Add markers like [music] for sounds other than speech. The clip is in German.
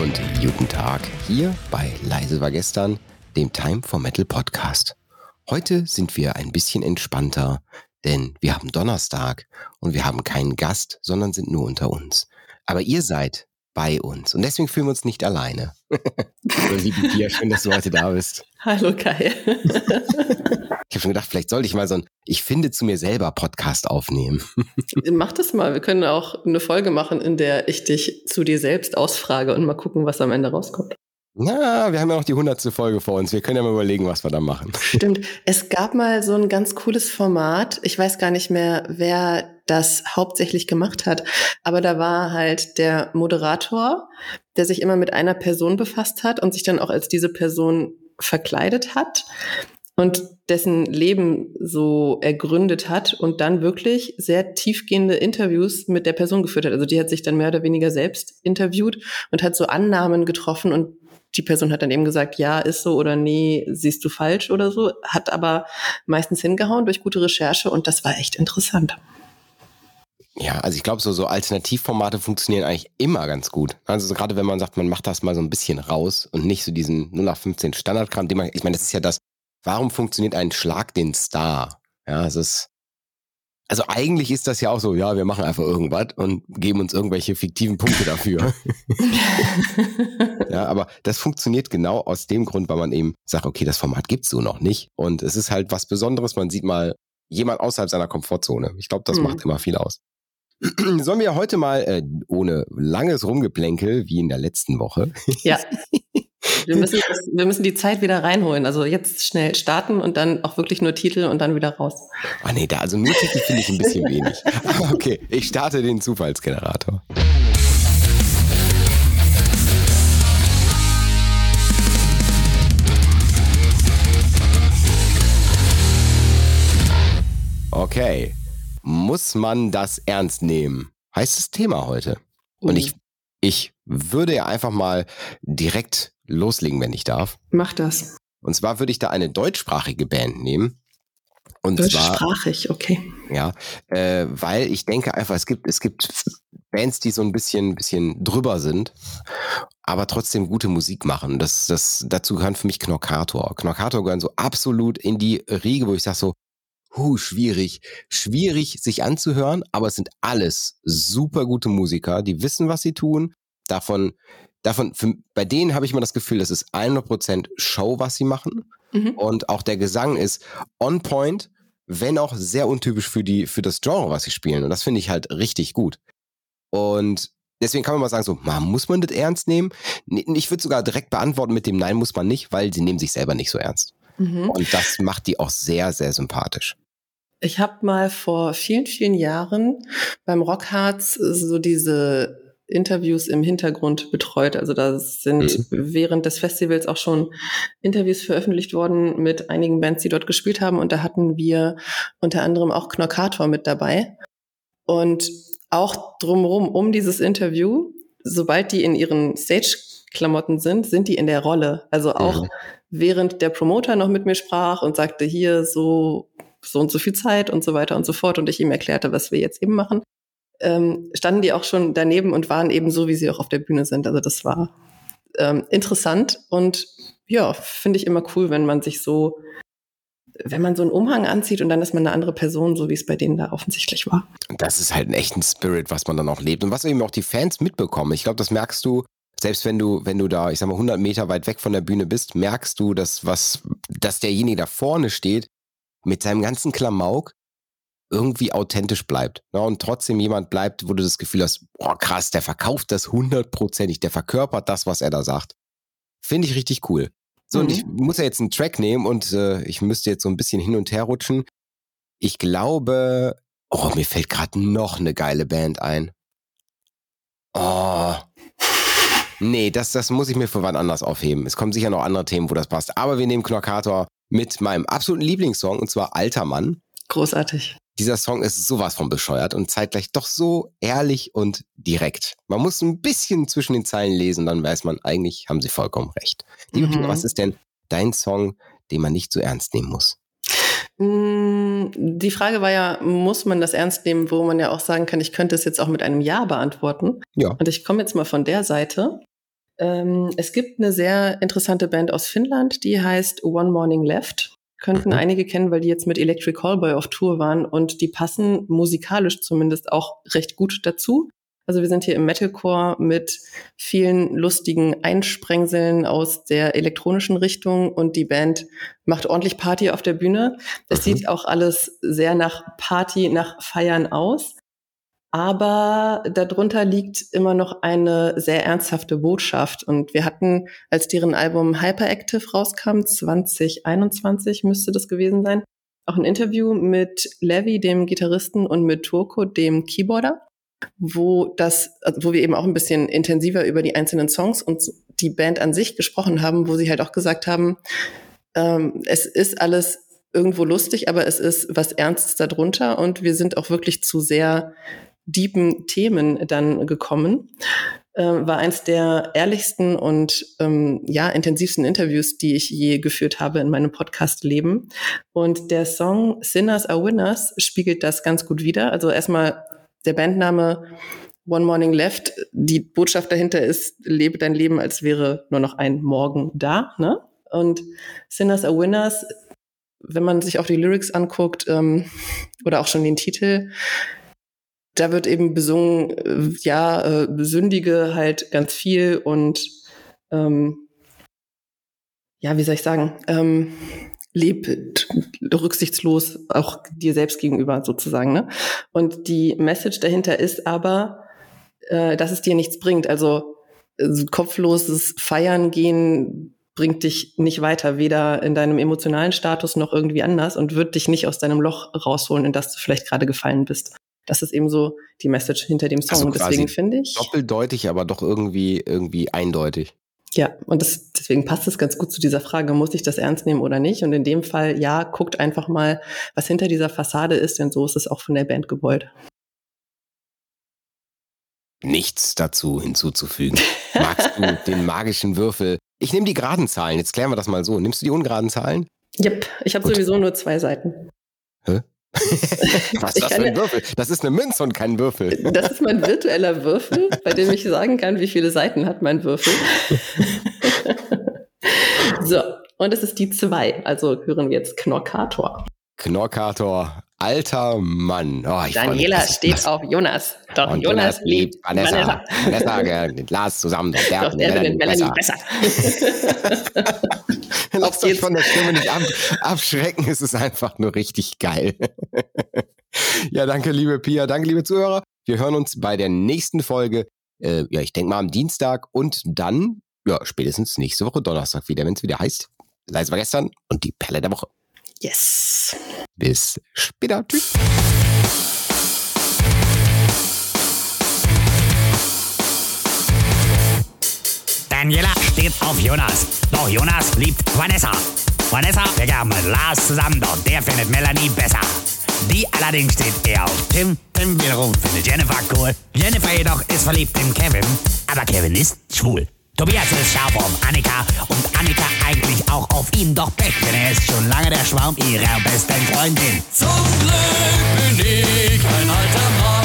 und guten Tag hier bei Leise war gestern, dem Time for Metal Podcast. Heute sind wir ein bisschen entspannter, denn wir haben Donnerstag und wir haben keinen Gast, sondern sind nur unter uns. Aber ihr seid bei uns und deswegen fühlen wir uns nicht alleine. [laughs] Liebe Pia, schön, dass du heute da bist. Hallo Kai. [laughs] ich habe schon gedacht, vielleicht sollte ich mal so ein Ich finde zu mir selber Podcast aufnehmen. [laughs] Mach das mal. Wir können auch eine Folge machen, in der ich dich zu dir selbst ausfrage und mal gucken, was am Ende rauskommt. Na, wir haben ja noch die hundertste Folge vor uns. Wir können ja mal überlegen, was wir da machen. Stimmt. Es gab mal so ein ganz cooles Format. Ich weiß gar nicht mehr, wer das hauptsächlich gemacht hat. Aber da war halt der Moderator, der sich immer mit einer Person befasst hat und sich dann auch als diese Person verkleidet hat und dessen Leben so ergründet hat und dann wirklich sehr tiefgehende Interviews mit der Person geführt hat. Also die hat sich dann mehr oder weniger selbst interviewt und hat so Annahmen getroffen und die Person hat dann eben gesagt, ja, ist so oder nee, siehst du falsch oder so, hat aber meistens hingehauen durch gute Recherche und das war echt interessant. Ja, also ich glaube, so, so Alternativformate funktionieren eigentlich immer ganz gut. Also so gerade wenn man sagt, man macht das mal so ein bisschen raus und nicht so diesen 0 nach 15 Standardkram, den man, ich meine, das ist ja das, warum funktioniert ein Schlag den Star? Ja, es ist, also eigentlich ist das ja auch so, ja, wir machen einfach irgendwas und geben uns irgendwelche fiktiven Punkte dafür. ja, aber das funktioniert genau aus dem Grund, weil man eben sagt, okay, das Format gibt's so noch nicht. Und es ist halt was Besonderes. Man sieht mal jemand außerhalb seiner Komfortzone. Ich glaube, das mhm. macht immer viel aus. [clears throat] Sollen wir heute mal äh, ohne langes Rumgeplänkel wie in der letzten Woche? Ja. [laughs] Wir müssen, das, wir müssen die Zeit wieder reinholen. Also jetzt schnell starten und dann auch wirklich nur Titel und dann wieder raus. Ah nee, da, also nur Titel finde ich ein bisschen wenig. [laughs] [laughs] okay, ich starte den Zufallsgenerator. Okay. Muss man das ernst nehmen? Heißt das Thema heute. Und ich, ich würde ja einfach mal direkt loslegen, wenn ich darf. Mach das. Und zwar würde ich da eine deutschsprachige Band nehmen. Und Deutschsprachig, zwar, okay. Ja, äh, weil ich denke einfach, es gibt, es gibt Bands, die so ein bisschen, bisschen drüber sind, aber trotzdem gute Musik machen. Das, das, dazu gehören für mich Knockator. Knockator gehören so absolut in die Riege, wo ich sage so, huh, schwierig, schwierig sich anzuhören, aber es sind alles super gute Musiker, die wissen, was sie tun. Davon davon, für, bei denen habe ich immer das Gefühl, das ist 100% Show, was sie machen. Mhm. Und auch der Gesang ist on point, wenn auch sehr untypisch für die, für das Genre, was sie spielen. Und das finde ich halt richtig gut. Und deswegen kann man mal sagen, so, man, muss man das ernst nehmen? Ich würde sogar direkt beantworten mit dem Nein muss man nicht, weil sie nehmen sich selber nicht so ernst. Mhm. Und das macht die auch sehr, sehr sympathisch. Ich habe mal vor vielen, vielen Jahren beim Rockharz so diese Interviews im Hintergrund betreut. Also da sind mhm. während des Festivals auch schon Interviews veröffentlicht worden mit einigen Bands, die dort gespielt haben. Und da hatten wir unter anderem auch Knockator mit dabei. Und auch drumherum um dieses Interview, sobald die in ihren Stage-Klamotten sind, sind die in der Rolle. Also auch mhm. während der Promoter noch mit mir sprach und sagte, hier so so und so viel Zeit und so weiter und so fort und ich ihm erklärte, was wir jetzt eben machen, ähm, standen die auch schon daneben und waren eben so, wie sie auch auf der Bühne sind. Also das war ähm, interessant und ja, finde ich immer cool, wenn man sich so, wenn man so einen Umhang anzieht und dann ist man eine andere Person, so wie es bei denen da offensichtlich war. Das ist halt ein echten Spirit, was man dann auch lebt und was eben auch die Fans mitbekommen. Ich glaube, das merkst du selbst wenn du, wenn du da, ich sag mal, 100 Meter weit weg von der Bühne bist, merkst du, dass was, dass derjenige da vorne steht mit seinem ganzen Klamauk irgendwie authentisch bleibt. Ne, und trotzdem jemand bleibt, wo du das Gefühl hast, boah, krass, der verkauft das hundertprozentig, der verkörpert das, was er da sagt. Finde ich richtig cool. So, mhm. und ich muss ja jetzt einen Track nehmen und äh, ich müsste jetzt so ein bisschen hin und her rutschen. Ich glaube, oh, mir fällt gerade noch eine geile Band ein. Oh. Nee, das, das muss ich mir für wann anders aufheben. Es kommen sicher noch andere Themen, wo das passt. Aber wir nehmen Knockator mit meinem absoluten Lieblingssong und zwar Alter Mann. Großartig dieser Song ist sowas von bescheuert und zeitgleich doch so ehrlich und direkt. Man muss ein bisschen zwischen den Zeilen lesen, dann weiß man, eigentlich haben sie vollkommen recht. Liebe mhm. Pia, was ist denn dein Song, den man nicht so ernst nehmen muss? Mm, die Frage war ja, muss man das ernst nehmen, wo man ja auch sagen kann, ich könnte es jetzt auch mit einem Ja beantworten. Ja. Und ich komme jetzt mal von der Seite. Ähm, es gibt eine sehr interessante Band aus Finnland, die heißt One Morning Left. Könnten mhm. einige kennen, weil die jetzt mit Electric Callboy auf Tour waren und die passen musikalisch zumindest auch recht gut dazu. Also wir sind hier im Metalcore mit vielen lustigen Einsprengseln aus der elektronischen Richtung und die Band macht ordentlich Party auf der Bühne. Das mhm. sieht auch alles sehr nach Party, nach Feiern aus. Aber darunter liegt immer noch eine sehr ernsthafte Botschaft. Und wir hatten, als deren Album Hyperactive rauskam, 2021 müsste das gewesen sein, auch ein Interview mit Levi, dem Gitarristen, und mit Turko, dem Keyboarder wo das, wo wir eben auch ein bisschen intensiver über die einzelnen Songs und die Band an sich gesprochen haben, wo sie halt auch gesagt haben, ähm, es ist alles irgendwo lustig, aber es ist was Ernstes darunter und wir sind auch wirklich zu sehr deepen Themen dann gekommen. Äh, war eins der ehrlichsten und ähm, ja intensivsten Interviews, die ich je geführt habe in meinem Podcast-Leben. Und der Song Sinners are Winners spiegelt das ganz gut wider. Also erstmal der Bandname One Morning Left, die Botschaft dahinter ist, lebe dein Leben, als wäre nur noch ein Morgen da. Ne? Und Sinners are Winners, wenn man sich auch die Lyrics anguckt ähm, oder auch schon den Titel, da wird eben besungen, äh, ja, äh, Sündige halt ganz viel und ähm, ja, wie soll ich sagen, ähm, leb rücksichtslos auch dir selbst gegenüber sozusagen. Ne? Und die Message dahinter ist aber, äh, dass es dir nichts bringt. Also äh, kopfloses Feiern gehen bringt dich nicht weiter, weder in deinem emotionalen Status noch irgendwie anders und wird dich nicht aus deinem Loch rausholen, in das du vielleicht gerade gefallen bist. Das ist eben so die Message hinter dem Song. Also und deswegen finde ich. Doppeldeutig, aber doch irgendwie, irgendwie eindeutig. Ja, und das, deswegen passt es ganz gut zu dieser Frage, muss ich das ernst nehmen oder nicht? Und in dem Fall, ja, guckt einfach mal, was hinter dieser Fassade ist, denn so ist es auch von der Band gewollt. Nichts dazu hinzuzufügen. Magst du [laughs] den magischen Würfel? Ich nehme die geraden Zahlen, jetzt klären wir das mal so. Nimmst du die ungeraden Zahlen? Yep, ich habe sowieso nur zwei Seiten. Was ist das für ein Würfel? Das ist eine Münze und kein Würfel. Das ist mein virtueller Würfel, bei dem ich sagen kann, wie viele Seiten hat mein Würfel. [laughs] so, und es ist die 2. Also hören wir jetzt Knorkator. Knorkator, alter Mann. Oh, Daniela steht was, auf Jonas. Doch Jonas, Jonas liebt Vanessa. Vanessa, Vanessa Lars zusammen. Der, Doch der findet Melanie besser. besser. [laughs] Lasst euch von der Stimme nicht ab, abschrecken. Es ist einfach nur richtig geil. [laughs] ja, danke, liebe Pia. Danke, liebe Zuhörer. Wir hören uns bei der nächsten Folge. Äh, ja, ich denke mal am Dienstag und dann, ja, spätestens nächste Woche Donnerstag wieder, wenn es wieder heißt. Leise war gestern und die Perle der Woche. Yes. Bis später. Tschüss. Daniela steht auf Jonas. Doch Jonas liebt Vanessa. Vanessa wäre gern mit Lars zusammen, doch der findet Melanie besser. Die allerdings steht eher auf Tim. Tim wiederum findet Jennifer cool. Jennifer jedoch ist verliebt in Kevin. Aber Kevin ist schwul. Tobias ist scharf auf Annika und Annika eigentlich auch auf ihn, doch Beck, denn er ist schon lange der Schwarm ihrer besten Freundin. Zum Glück bin ich ein alter Mann,